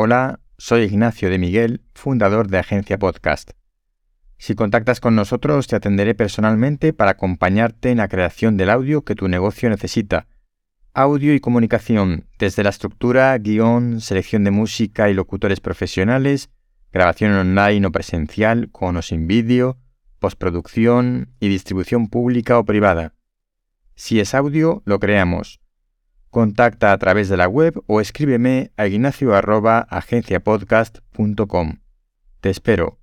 Hola, soy Ignacio de Miguel, fundador de Agencia Podcast. Si contactas con nosotros, te atenderé personalmente para acompañarte en la creación del audio que tu negocio necesita. Audio y comunicación, desde la estructura, guion, selección de música y locutores profesionales, grabación online o presencial, con o sin vídeo, postproducción y distribución pública o privada. Si es audio, lo creamos. Contacta a través de la web o escríbeme a ignacio.agenciapodcast.com. Te espero.